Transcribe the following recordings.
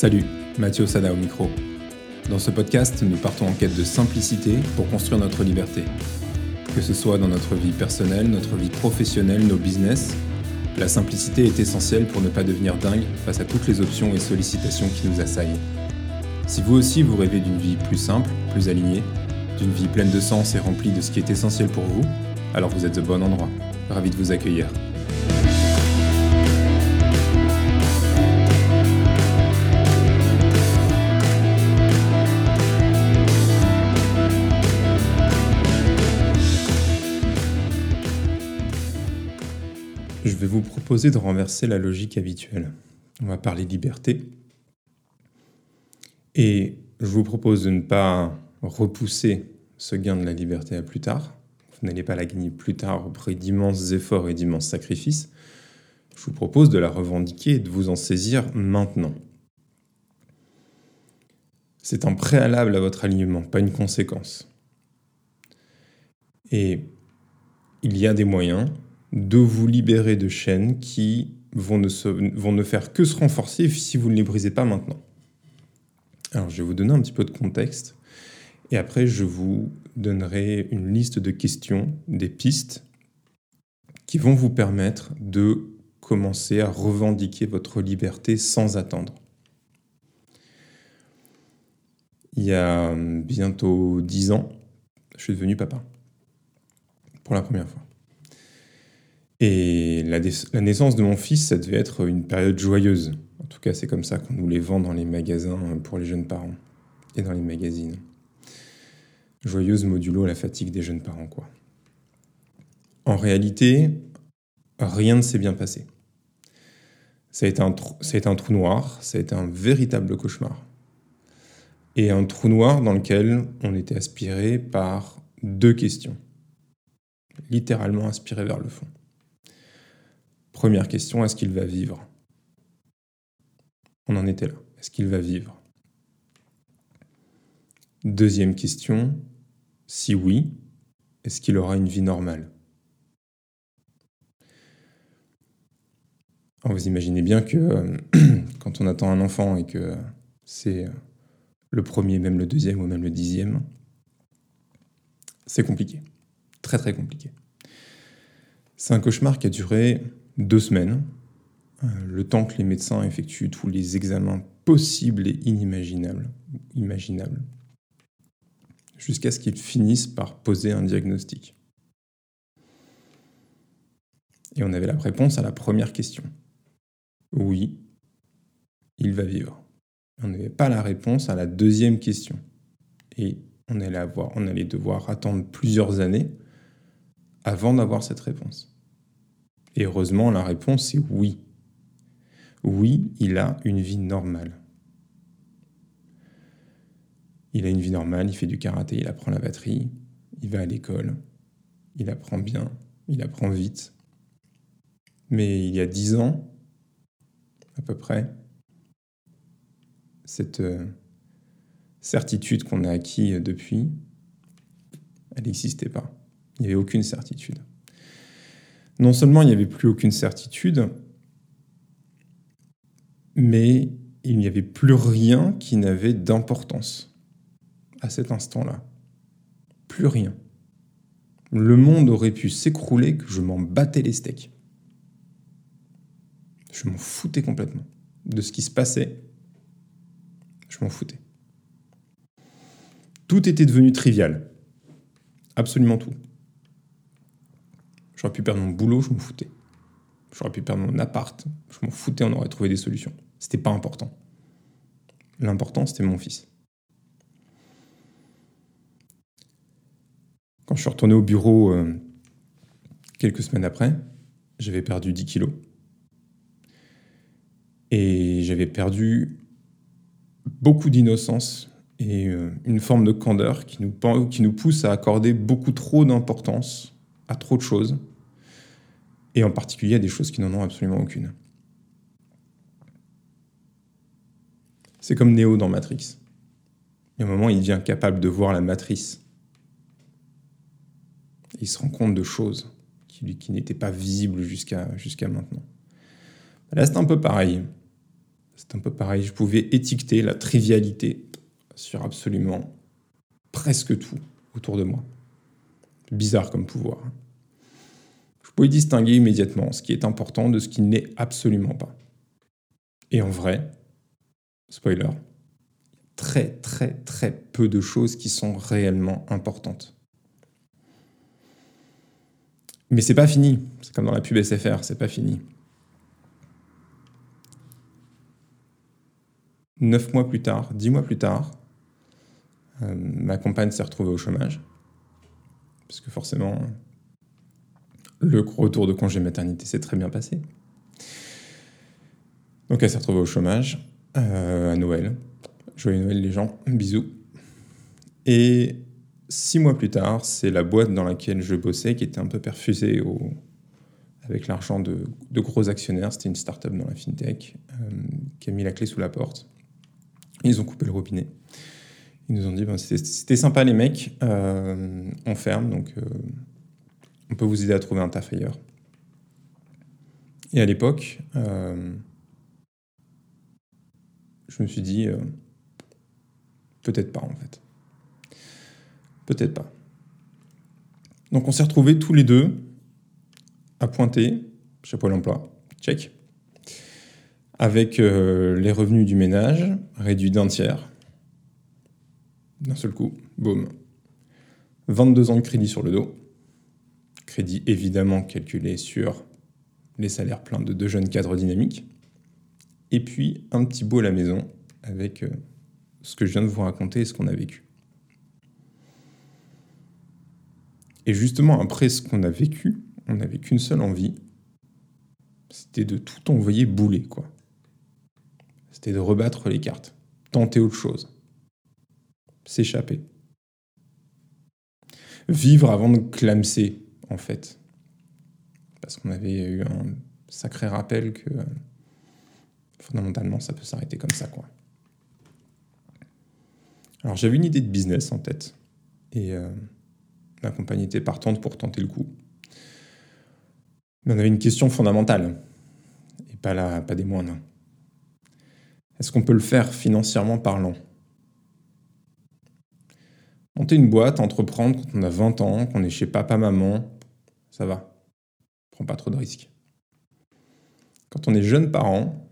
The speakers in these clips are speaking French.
Salut, Mathieu Sada au micro. Dans ce podcast, nous partons en quête de simplicité pour construire notre liberté. Que ce soit dans notre vie personnelle, notre vie professionnelle, nos business, la simplicité est essentielle pour ne pas devenir dingue face à toutes les options et sollicitations qui nous assaillent. Si vous aussi vous rêvez d'une vie plus simple, plus alignée, d'une vie pleine de sens et remplie de ce qui est essentiel pour vous, alors vous êtes au bon endroit. Ravi de vous accueillir. De renverser la logique habituelle. On va parler liberté. Et je vous propose de ne pas repousser ce gain de la liberté à plus tard. Vous n'allez pas la gagner plus tard au prix d'immenses efforts et d'immenses sacrifices. Je vous propose de la revendiquer et de vous en saisir maintenant. C'est un préalable à votre alignement, pas une conséquence. Et il y a des moyens, de vous libérer de chaînes qui vont ne, vont ne faire que se renforcer si vous ne les brisez pas maintenant. Alors je vais vous donner un petit peu de contexte et après je vous donnerai une liste de questions, des pistes qui vont vous permettre de commencer à revendiquer votre liberté sans attendre. Il y a bientôt dix ans, je suis devenu papa. Pour la première fois. Et la, naissance de mon fils, ça devait être une période joyeuse. En tout cas, c'est comme ça qu'on nous les vend dans les magasins pour les jeunes parents et dans les magazines. Joyeuse modulo la fatigue des jeunes parents, quoi. En réalité, rien ne s'est bien passé. Ça a été un trou noir, ça a été un véritable cauchemar. Et un trou noir dans lequel on était aspiré par deux questions. Littéralement aspiré vers le fond. Première question, est-ce qu'il va vivre? On en était là. Est-ce qu'il va vivre? Deuxième question, si oui, est-ce qu'il aura une vie normale? Vous imaginez bien que euh, quand on attend un enfant et que c'est euh, le premier, même le deuxième ou même le dixième, c'est compliqué. Très très compliqué. C'est un cauchemar qui a duré deux semaines, euh, le temps que les médecins effectuent tous les examens possibles et inimaginables, imaginables, jusqu'à ce qu'ils finissent par poser un diagnostic. Et on avait la réponse à la première question. Oui, il va vivre. On n'avait pas la réponse à la deuxième question. Et on allait, avoir, on allait devoir attendre plusieurs années avant d'avoir cette réponse. Et heureusement, la réponse est oui. Oui, il a une vie normale. Il a une vie normale, il fait du karaté, il apprend la batterie, il va à l'école, il apprend bien, il apprend vite. Mais il y a dix ans, à peu près, cette euh, certitude qu'on a acquis depuis, elle n'existait pas. Il n'y avait aucune certitude non seulement il n'y avait plus aucune certitude, mais il n'y avait plus rien qui n'avait d'importance à cet instant-là. Plus rien. Le monde aurait pu s'écrouler que je m'en battais les steaks. Je m'en foutais complètement de ce qui se passait. Je m'en foutais. Tout était devenu trivial. Absolument tout. J'aurais pu perdre mon boulot, je m'en foutais. J'aurais pu perdre mon appart, je m'en foutais, on aurait trouvé des solutions. C'était pas important. L'important, c'était mon fils. Quand je suis retourné au bureau euh, quelques semaines après, j'avais perdu 10 kilos. Et j'avais perdu beaucoup d'innocence et euh, une forme de candeur qui nous, qui nous pousse à accorder beaucoup trop d'importance à trop de choses et en particulier à des choses qui n'en ont absolument aucune. C'est comme Neo dans Matrix. Il y un moment, il devient capable de voir la matrice. il se rend compte de choses qui, n'étaient pas visibles jusqu'à jusqu'à maintenant. Là, c'est un peu pareil. C'est un peu pareil, je pouvais étiqueter la trivialité sur absolument presque tout autour de moi. Bizarre comme pouvoir. Je pouvais distinguer immédiatement ce qui est important de ce qui n'est absolument pas. Et en vrai, spoiler, très très très peu de choses qui sont réellement importantes. Mais c'est pas fini, c'est comme dans la pub SFR, c'est pas fini. Neuf mois plus tard, dix mois plus tard, euh, ma compagne s'est retrouvée au chômage. Parce que forcément, le retour de congé maternité s'est très bien passé. Donc elle s'est retrouvée au chômage euh, à Noël. Joyeux Noël les gens, bisous. Et six mois plus tard, c'est la boîte dans laquelle je bossais qui était un peu perfusée au, avec l'argent de, gros actionnaires. C'était une start-up dans la fintech euh, qui a mis la clé sous la porte. Ils ont coupé le robinet. Ils nous ont dit ben, c'était sympa les mecs, euh, on ferme, donc on peut vous aider à trouver un taf ailleurs. Et à l'époque, je me suis dit Peut-être pas en fait. Peut-être pas. Donc on s'est retrouvés tous les deux à pointer, chapeau à l'emploi, check, avec euh, les revenus du ménage réduits d'un tiers, d'un seul coup, boum. 22 ans de crédit sur le dos, crédit évidemment calculé sur les salaires pleins de deux jeunes cadres dynamiques, et puis un petit beau à la maison avec euh, ce que je viens de vous raconter et ce qu'on a vécu. Et justement, après ce qu'on a vécu, on n'avait qu'une seule envie, c'était de tout envoyer bouler, quoi. C'était de rebattre les cartes, tenter autre chose, s'échapper. Vivre avant de clamser, en fait. Parce qu'on avait eu un sacré rappel que fondamentalement, ça peut s'arrêter comme ça, quoi. Alors j'avais une idée de business en tête et euh, ma compagnie était partante pour tenter le coup. Mais on avait une question fondamentale et pas, la, pas des moindres. Est-ce qu'on peut le faire financièrement parlant? Monter une boîte, entreprendre quand on a 20 ans, qu'on est chez papa, maman, ça va. On prend pas trop de risques. Quand on est jeune parent,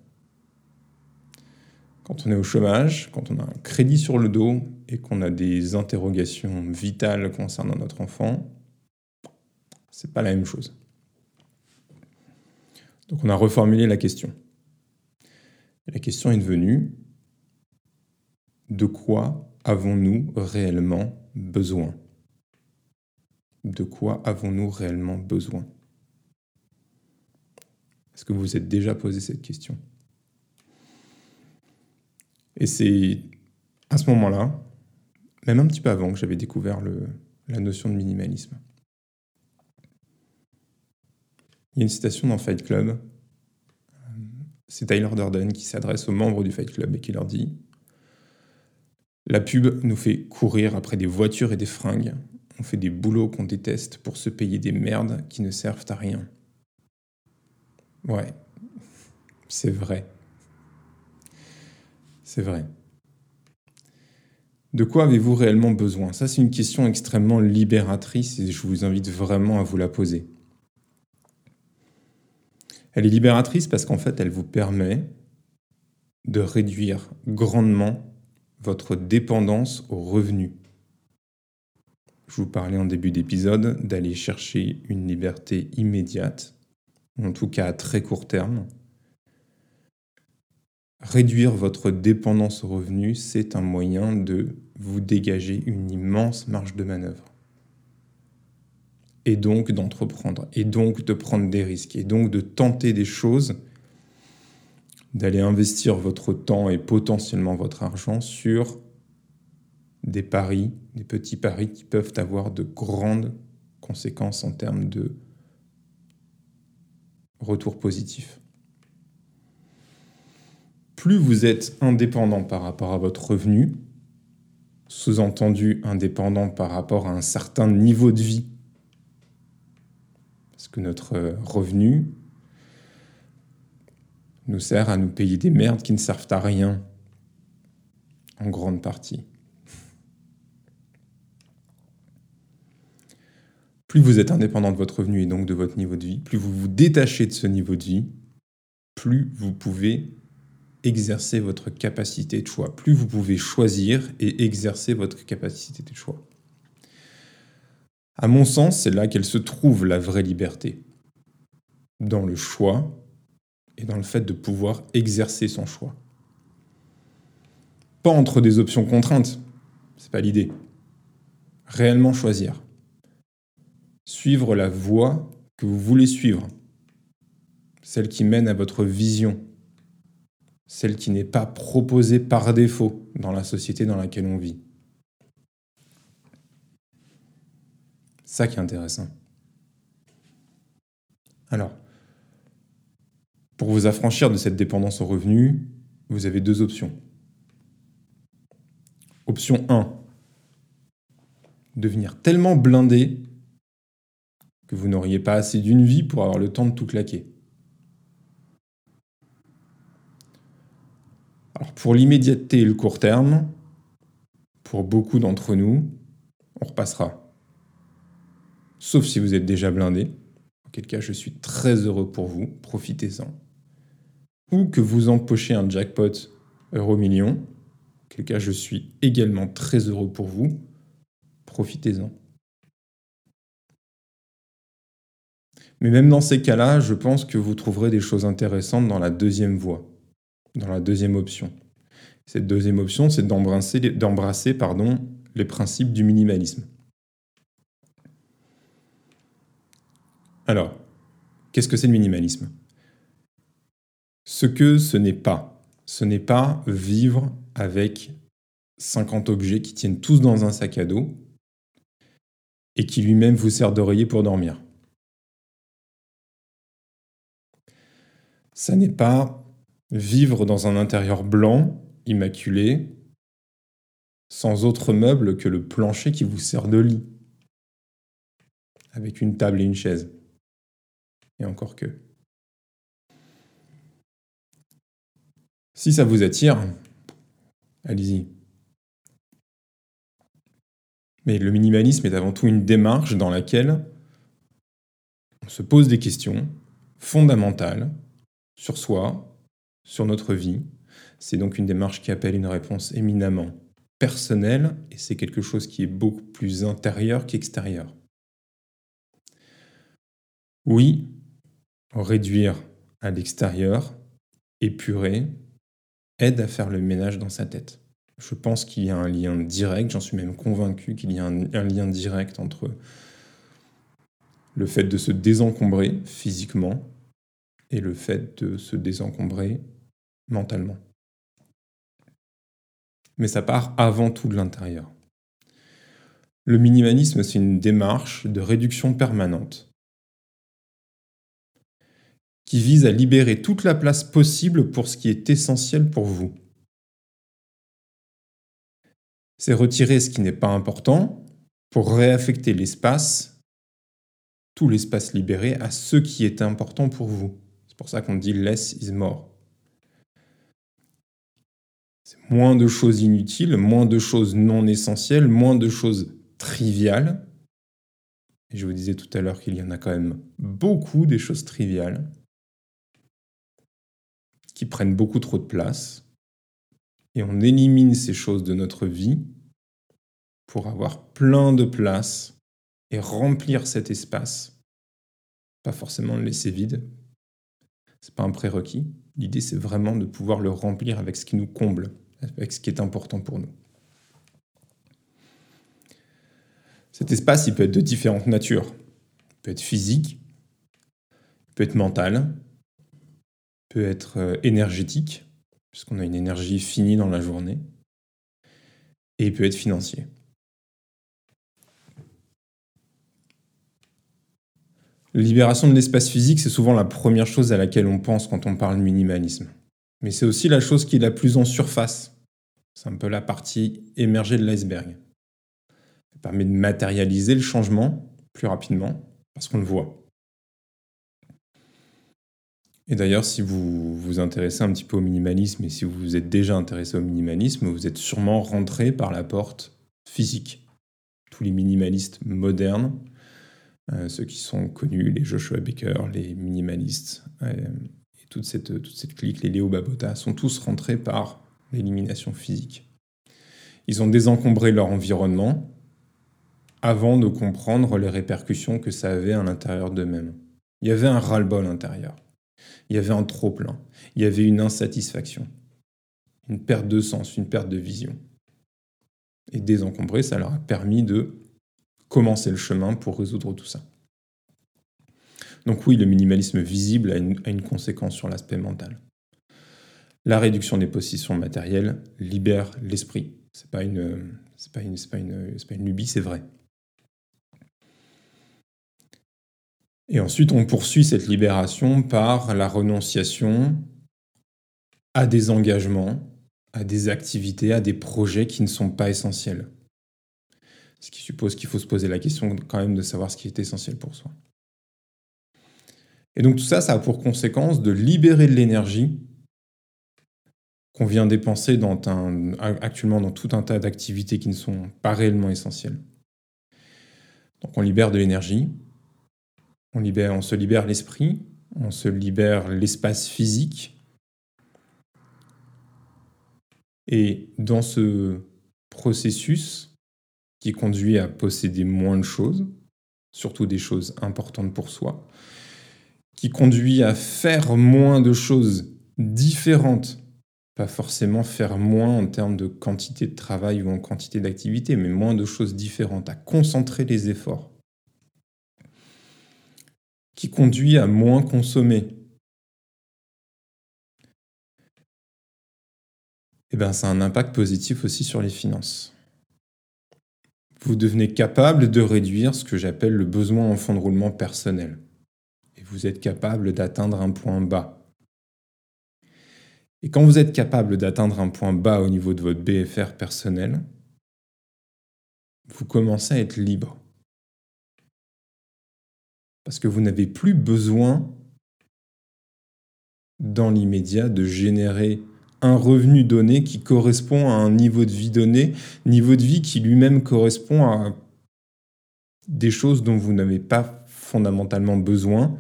quand on est au chômage, quand on a un crédit sur le dos et qu'on a des interrogations vitales concernant notre enfant, c'est pas la même chose. Donc on a reformulé la question. la question est devenue de quoi avons-nous réellement besoin? De quoi avons-nous réellement besoin? Est-ce que vous vous êtes déjà posé cette question? Et c'est à ce moment-là, même un petit peu avant, que j'avais découvert la notion de minimalisme. Il y a une citation dans Fight Club. C'est Tyler Durden qui s'adresse aux membres du Fight Club et qui leur dit La pub nous fait courir après des voitures et des fringues. On fait des boulots qu'on déteste pour se payer des merdes qui ne servent à rien. Ouais, c'est vrai. C'est vrai. De quoi avez-vous réellement besoin? Ça, c'est une question extrêmement libératrice et je vous invite vraiment à vous la poser. Elle est libératrice parce qu'en fait, elle vous permet de réduire grandement votre dépendance aux revenus. Je vous parlais en début d'épisode d'aller chercher une liberté immédiate, en tout cas à très court terme, Réduire votre dépendance aux revenus, c'est un moyen de vous dégager une immense marge de manœuvre. Et donc d'entreprendre, et donc de prendre des risques, et donc de tenter des choses, d'aller investir votre temps et potentiellement votre argent sur des paris, des petits paris qui peuvent avoir de grandes conséquences en termes de retour positif plus vous êtes indépendant par rapport à votre revenu, sous-entendu indépendant par rapport à un certain niveau de vie, parce que notre revenu, nous sert à nous payer des merdes qui ne servent à rien, en grande partie. Plus vous êtes indépendant de votre revenu et donc de votre niveau de vie, plus vous vous détachez de ce niveau de vie, plus vous pouvez exercer votre capacité de choix, plus vous pouvez choisir et exercer votre capacité de choix. À mon sens, c'est là qu'elle se trouve la vraie liberté. Dans le choix et dans le fait de pouvoir exercer son choix. Pas entre des options contraintes, c'est pas l'idée. Réellement choisir. Suivre la voie que vous voulez suivre. Celle qui mène à votre vision. Celle qui n'est pas proposée par défaut dans la société dans laquelle on vit. Ça qui est intéressant. Alors, pour vous affranchir de cette dépendance au revenu, vous avez deux options. Option 1. Devenir tellement blindé que vous n'auriez pas assez d'une vie pour avoir le temps de tout claquer. Alors pour l'immédiateté et le court terme, pour beaucoup d'entre nous, on repassera. Sauf si vous êtes déjà blindé, auquel cas je suis très heureux pour vous, profitez-en ou que vous empochez un jackpot euro million, quel cas je suis également très heureux pour vous, profitez-en. Mais même dans ces cas-là, je pense que vous trouverez des choses intéressantes dans la deuxième voie, dans la deuxième option. Cette deuxième option, c'est d'embrasser, pardon, les principes du minimalisme. Alors, qu'est-ce que c'est le minimalisme? Ce que ce n'est pas, ce n'est pas vivre avec 50 objets qui tiennent tous dans un sac à dos et qui lui-même vous sert d'oreiller pour dormir. Ça n'est pas vivre dans un intérieur blanc, immaculé, sans autre meuble que le plancher qui vous sert de lit, avec une table et une chaise. Et encore que. Si ça vous attire, allez-y. Mais le minimalisme est avant tout une démarche dans laquelle on se pose des questions fondamentales sur soi, sur notre vie. C'est donc une démarche qui appelle une réponse éminemment personnelle et c'est quelque chose qui est beaucoup plus intérieur qu'extérieur. Oui, réduire à l'extérieur, épurer, aide à faire le ménage dans sa tête. Je pense qu'il y a un lien direct, j'en suis même convaincu qu'il y a un, lien direct entre le fait de se désencombrer physiquement et le fait de se désencombrer mentalement. Mais ça part avant tout de l'intérieur. Le minimalisme, c'est une démarche de réduction permanente qui vise à libérer toute la place possible pour ce qui est essentiel pour vous. C'est retirer ce qui n'est pas important pour réaffecter l'espace, tout l'espace libéré, à ce qui est important pour vous. C'est pour ça qu'on dit less is more. C'est moins de choses inutiles, moins de choses non essentielles, moins de choses triviales. Et je vous disais tout à l'heure qu'il y en a quand même beaucoup des choses triviales qui prennent beaucoup trop de place. Et on élimine ces choses de notre vie pour avoir plein de place et remplir cet espace. Pas forcément le laisser vide. C'est pas un prérequis. L'idée, c'est vraiment de pouvoir le remplir avec ce qui nous comble, avec ce qui est important pour nous. Cet espace, il peut être de différentes natures. Il peut être physique, il peut être mental, peut être euh, énergétique, puisqu'on a une énergie finie dans la journée, et il peut être financier. Libération de l'espace physique, c'est souvent la première chose à laquelle on pense quand on parle minimalisme. Mais c'est aussi la chose qui est la plus en surface. C'est un peu la partie émergée de l'iceberg. Ça permet de matérialiser le changement plus rapidement parce qu'on le voit. Et d'ailleurs, si vous vous intéressez un petit peu au minimalisme et si vous vous êtes déjà intéressé au minimalisme, vous êtes sûrement rentré par la porte physique. Tous les minimalistes modernes, ceux qui sont connus, les Joshua Baker, les minimalistes, euh, et toute cette, toute cette clique, les Léo Babota, sont tous rentrés par l'élimination physique. Ils ont désencombré leur environnement avant de comprendre les répercussions que ça avait à l'intérieur d'eux-mêmes. Il y avait un ras-le-bol intérieur. Il y avait un trop-plein. Il y avait une insatisfaction. Une perte de sens, une perte de vision. Et désencombrer, ça leur a permis de commencer le chemin pour résoudre tout ça. Donc oui, le minimalisme visible a une, conséquence sur l'aspect mental. La réduction des positions matérielles libère l'esprit. C'est pas pas une, c'est pas pas une lubie, c'est vrai. Et ensuite, on poursuit cette libération par la renonciation à des engagements, à des activités, à des projets qui ne sont pas essentiels. Ce qui suppose qu'il faut se poser la question quand même de savoir ce qui est essentiel pour soi. Et donc tout ça, ça a pour conséquence de libérer de l'énergie qu'on vient dépenser dans un, actuellement dans tout un tas d'activités qui ne sont pas réellement essentielles. Donc on libère de l'énergie, on, libère, on se libère l'esprit, on se libère l'espace physique. Et dans ce processus qui conduit à posséder moins de choses, surtout des choses importantes pour soi, qui conduit à faire moins de choses différentes, pas forcément faire moins en termes de quantité de travail ou en quantité d'activité, mais moins de choses différentes, à concentrer les efforts qui conduit à moins consommer. Eh bien, ça a un impact positif aussi sur les finances. Vous devenez capable de réduire ce que j'appelle le besoin en fonds de roulement personnel. Et vous êtes capable d'atteindre un point bas. Et quand vous êtes capable d'atteindre un point bas au niveau de votre BFR personnel, vous commencez à être libre parce que vous n'avez plus besoin dans l'immédiat de générer un revenu donné qui correspond à un niveau de vie donné, niveau de vie qui lui-même correspond à des choses dont vous n'avez pas fondamentalement besoin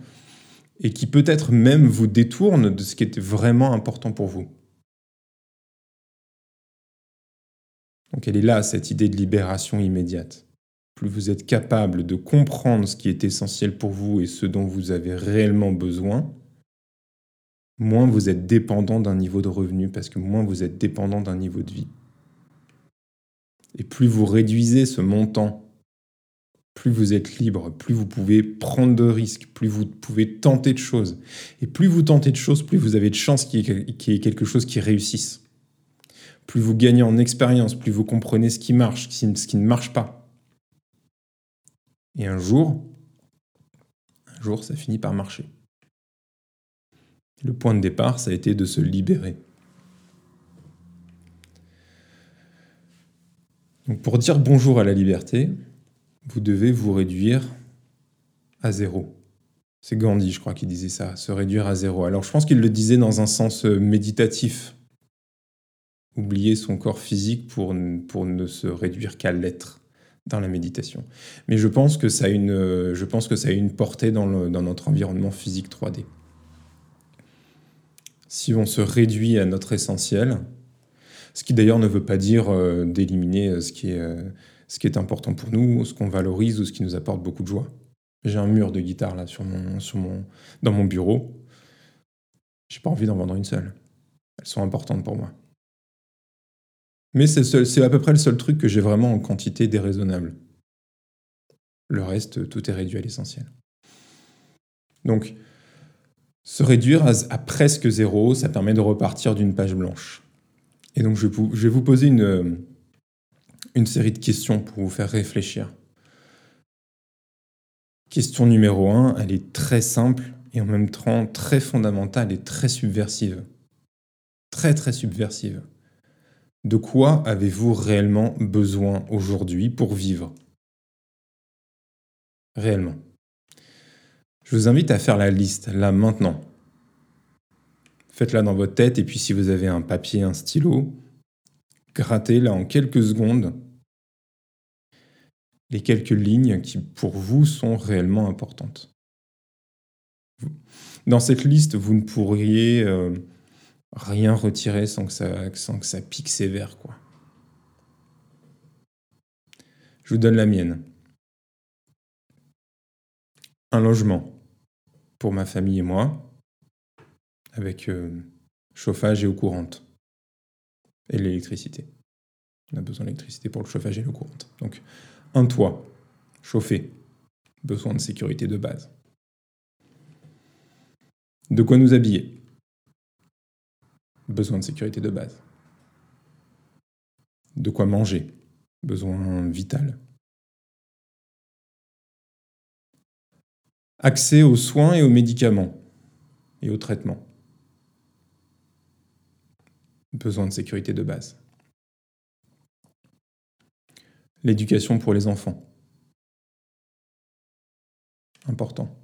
et qui peut-être même vous détourne de ce qui était vraiment important pour vous. Donc elle est là, cette idée de libération immédiate plus vous êtes capable de comprendre ce qui est essentiel pour vous et ce dont vous avez réellement besoin, moins vous êtes dépendant d'un niveau de revenu, parce que moins vous êtes dépendant d'un niveau de vie. Et plus vous réduisez ce montant, plus vous êtes libre, plus vous pouvez prendre de risques, plus vous pouvez tenter de choses. Et plus vous tentez de choses, plus vous avez de chances qu'il y ait quelque chose qui réussisse. Plus vous gagnez en expérience, plus vous comprenez ce qui marche, ce qui ne marche pas. Et un jour, un jour, ça finit par marcher. Le point de départ, ça a été de se libérer. Donc pour dire bonjour à la liberté, vous devez vous réduire à zéro. C'est Gandhi, je crois, qui disait ça, se réduire à zéro. Alors je pense qu'il le disait dans un sens euh, méditatif. Oublier son corps physique pour, pour ne se réduire qu'à l'être dans la méditation. Mais je pense que ça a une, je pense que ça a une portée dans, dans notre environnement physique 3D. Si on se réduit à notre essentiel, ce qui d'ailleurs ne veut pas dire euh, d'éliminer euh, ce, qui est, euh, ce qui est important pour nous, ce qu'on valorise ou ce qui nous apporte beaucoup de joie. J'ai un mur de guitare là sur mon, sur mon, dans mon bureau. J'ai pas envie d'en vendre une seule. Elles sont importantes pour moi. Mais c'est à peu près le seul truc que j'ai vraiment en quantité déraisonnable. Le reste, tout est réduit à l'essentiel. Donc, se réduire à, presque zéro, ça permet de repartir d'une page blanche. Et donc, je, vais vous poser une, série de questions pour vous faire réfléchir. Question numéro 1, elle est très simple et en même temps très fondamentale et très subversive. Très très subversive. De quoi avez-vous réellement besoin aujourd'hui pour vivre? Réellement. Je vous invite à faire la liste là maintenant. Faites-la dans votre tête et puis si vous avez un papier, un stylo, grattez là en quelques secondes les quelques lignes qui pour vous sont réellement importantes. Dans cette liste, vous ne pourriez euh, rien retirer sans que, ça, sans que ça pique sévère. Quoi. Je vous donne la mienne. Un logement pour ma famille et moi, avec euh, chauffage et eau courante, et l'électricité. On a besoin d'électricité pour le chauffage et l'eau courante. Donc, un toit, chauffé, besoin de sécurité de base. De quoi nous habiller, besoin de sécurité de base. De quoi manger, besoin vital. Accès aux soins et aux médicaments et aux traitements. Besoin de sécurité de base. L'éducation pour les enfants. Important.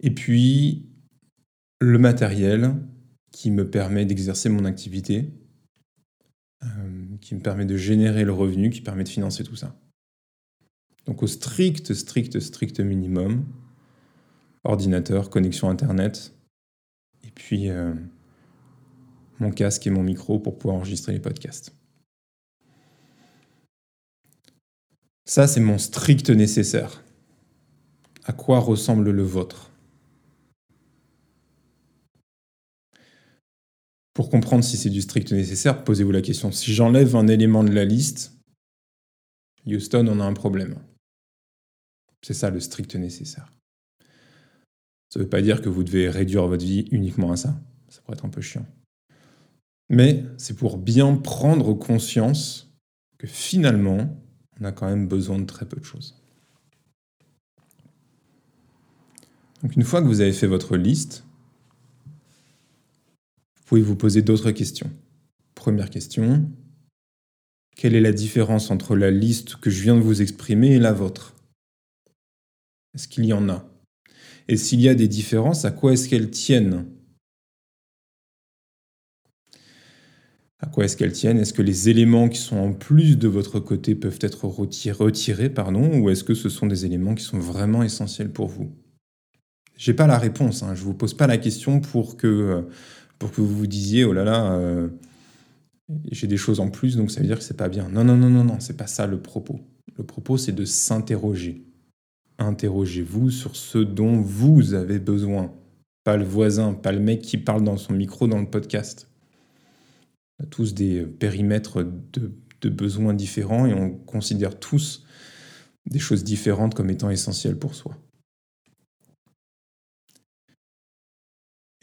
Et puis, le matériel qui me permet d'exercer mon activité, euh, qui me permet de générer le revenu, qui permet de financer tout ça. Donc au strict, strict, strict minimum, ordinateur, connexion Internet, et puis euh, mon casque et mon micro pour pouvoir enregistrer les podcasts. Ça, c'est mon strict nécessaire. À quoi ressemble le vôtre? Pour comprendre si c'est du strict nécessaire, posez-vous la question. Si j'enlève un élément de la liste, Houston, on a un problème. C'est ça le strict nécessaire. Ça ne veut pas dire que vous devez réduire votre vie uniquement à ça. Ça pourrait être un peu chiant. Mais c'est pour bien prendre conscience que finalement, on a quand même besoin de très peu de choses. Donc une fois que vous avez fait votre liste, pouvez vous poser d'autres questions. Première question, quelle est la différence entre la liste que je viens de vous exprimer et la vôtre? Est-ce qu'il y en a? Et s'il y a des différences, à quoi est-ce qu'elles tiennent? À quoi est-ce qu'elles tiennent? Est-ce que les éléments qui sont en plus de votre côté peuvent être retirés, pardon, ou est-ce que ce sont des éléments qui sont vraiment essentiels pour vous? J'ai pas la réponse. Hein. Je vous pose pas la question pour que euh, pour que vous vous disiez oh là là, euh, j'ai des choses en plus, donc ça veut dire que c'est pas bien. Non, non, non, non, non, c'est pas ça le propos. Le propos, c'est de s'interroger. Interrogez-vous sur ce dont vous avez besoin, pas le voisin, pas le mec qui parle dans son micro dans le podcast. On a tous des périmètres de, besoins différents et on considère tous des choses différentes comme étant essentielles pour soi.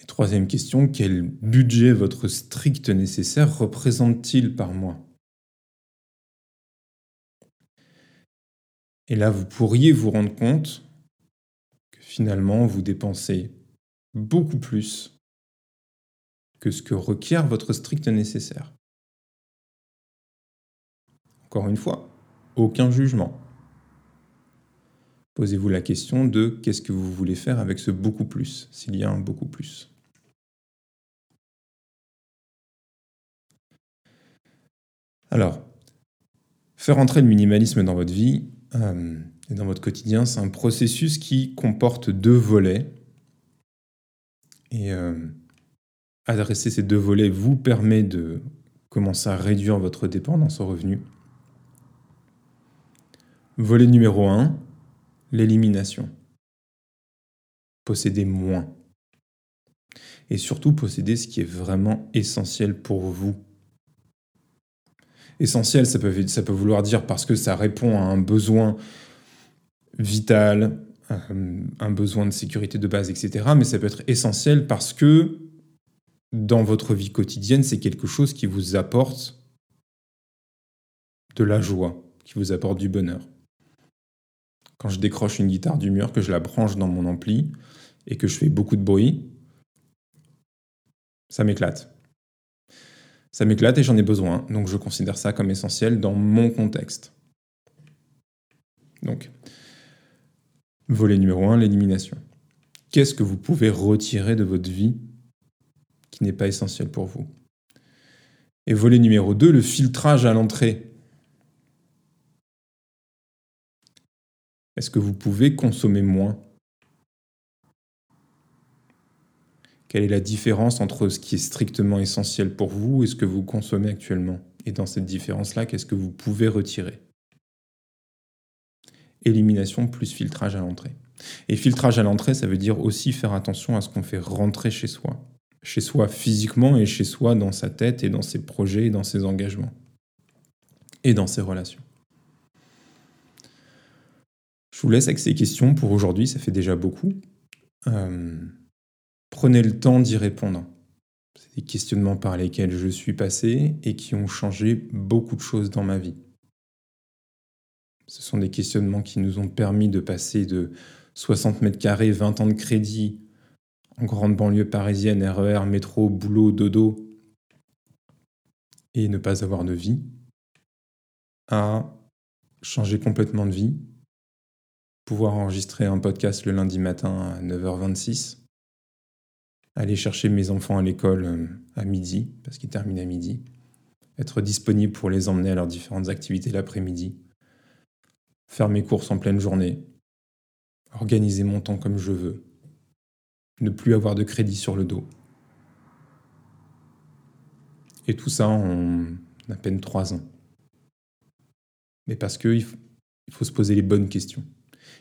Troisième question, quel budget votre strict nécessaire représente-t-il par mois? Et là, vous pourriez vous rendre compte que finalement, vous dépensez beaucoup plus que ce que requiert votre strict nécessaire. Encore une fois, aucun jugement. Posez-vous la question de qu'est-ce que vous voulez faire avec ce beaucoup plus, s'il y a un beaucoup plus. Alors, faire entrer le minimalisme dans votre vie euh, dans votre quotidien, c'est un processus qui comporte deux volets. Et euh, adresser ces deux volets vous permet de commencer à réduire votre dépendance aux revenus. Volet numéro 1, l'élimination. Posséder moins. Et surtout posséder ce qui est vraiment essentiel pour vous essentiel, ça peut, ça peut vouloir dire parce que ça répond à un besoin vital, euh, un besoin de sécurité de base, etc. Mais ça peut être essentiel parce que dans votre vie quotidienne, c'est quelque chose qui vous apporte de la joie, qui vous apporte du bonheur. Quand je décroche une guitare du mur, que je la branche dans mon ampli et que je fais beaucoup de bruit, ça m'éclate. Ça m'éclate et j'en ai besoin, donc je considère ça comme essentiel dans mon contexte. Donc, volet numéro 1, l'élimination. Qu'est-ce que vous pouvez retirer de votre vie qui n'est pas essentiel pour vous? Et volet numéro 2, le filtrage à l'entrée. Est-ce que vous pouvez consommer moins? Quelle est la différence entre ce qui est strictement essentiel pour vous et ce que vous consommez actuellement? Et dans cette différence-là, qu'est-ce que vous pouvez retirer? Élimination plus filtrage à l'entrée. Et filtrage à l'entrée, ça veut dire aussi faire attention à ce qu'on fait rentrer chez soi. Chez soi physiquement et chez soi dans sa tête et dans ses projets et dans ses engagements. Et dans ses relations. Je vous laisse avec ces questions pour aujourd'hui, ça fait déjà beaucoup. Euh, Prenez le temps d'y répondre. C'est des questionnements par lesquels je suis passé et qui ont changé beaucoup de choses dans ma vie. Ce sont des questionnements qui nous ont permis de passer de 60 mètres carrés, 20 ans de crédit en grande banlieue parisienne, RER, e métro, boulot, dodo, et ne pas avoir de vie, à changer complètement de vie, pouvoir enregistrer un podcast le lundi matin à 9h26, aller chercher mes enfants à l'école euh, à midi, parce qu'ils terminent à midi, être disponible pour les emmener à leurs différentes activités l'après-midi, faire mes courses en pleine journée, organiser mon temps comme je veux, ne plus avoir de crédit sur le dos. Et tout ça en à peine trois ans. Mais parce qu'il faut se poser les bonnes questions.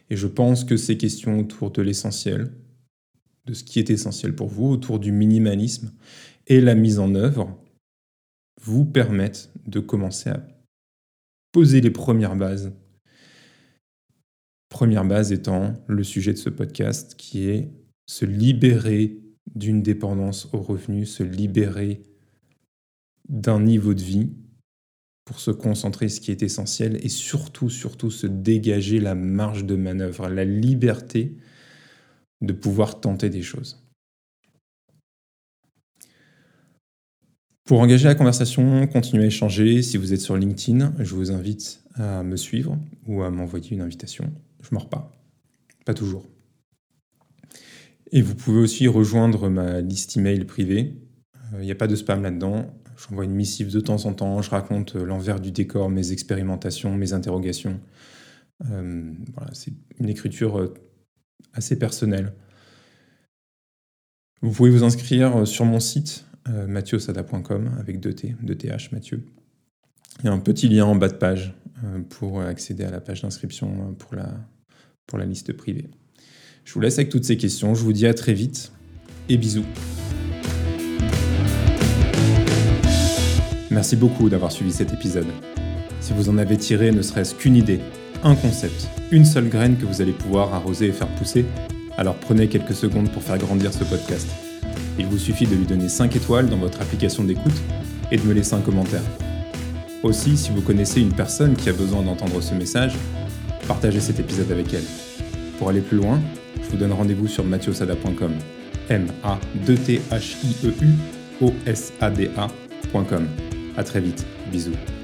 Et je pense que ces questions autour de l'essentiel, de ce qui est essentiel pour vous autour du minimalisme et la mise en œuvre vous permettent de commencer à poser les premières bases. Première base étant le sujet de ce podcast qui est se libérer d'une dépendance au revenu, se libérer d'un niveau de vie pour se concentrer sur ce qui est essentiel et surtout, surtout se dégager la marge de manœuvre, la liberté de pouvoir tenter des choses. Pour engager la conversation, continuer à échanger, si vous êtes sur LinkedIn, je vous invite à me suivre ou à m'envoyer une invitation. Je mords pas. Pas toujours. Et vous pouvez aussi rejoindre ma liste email privée. Il euh, n'y a pas de spam là-dedans. J'envoie une missive de temps en temps. Je raconte l'envers du décor, mes expérimentations, mes interrogations. Euh, voilà, c'est une écriture euh, assez personnel. Vous pouvez vous inscrire sur mon site euh, mathiosada.com avec 2T, 2TH Mathieu. Il y a un petit lien en bas de page euh, pour accéder à la page d'inscription euh, pour la, pour la liste privée. Je vous laisse avec toutes ces questions. Je vous dis à très vite et bisous. Merci beaucoup d'avoir suivi cet épisode. Si vous en avez tiré ne serait-ce qu'une idée, un concept, une seule graine que vous allez pouvoir arroser et faire pousser, alors prenez quelques secondes pour faire grandir ce podcast. Il vous suffit de lui donner 5 étoiles dans votre application d'écoute et de me laisser un commentaire. Aussi, si vous connaissez une personne qui a besoin d'entendre ce message, partagez cet épisode avec elle. Pour aller plus loin, je vous donne rendez-vous sur mathiosada.com. M-A-2-T-H-I-E-U-O-S-A-D-A.com. A très vite. Bisous.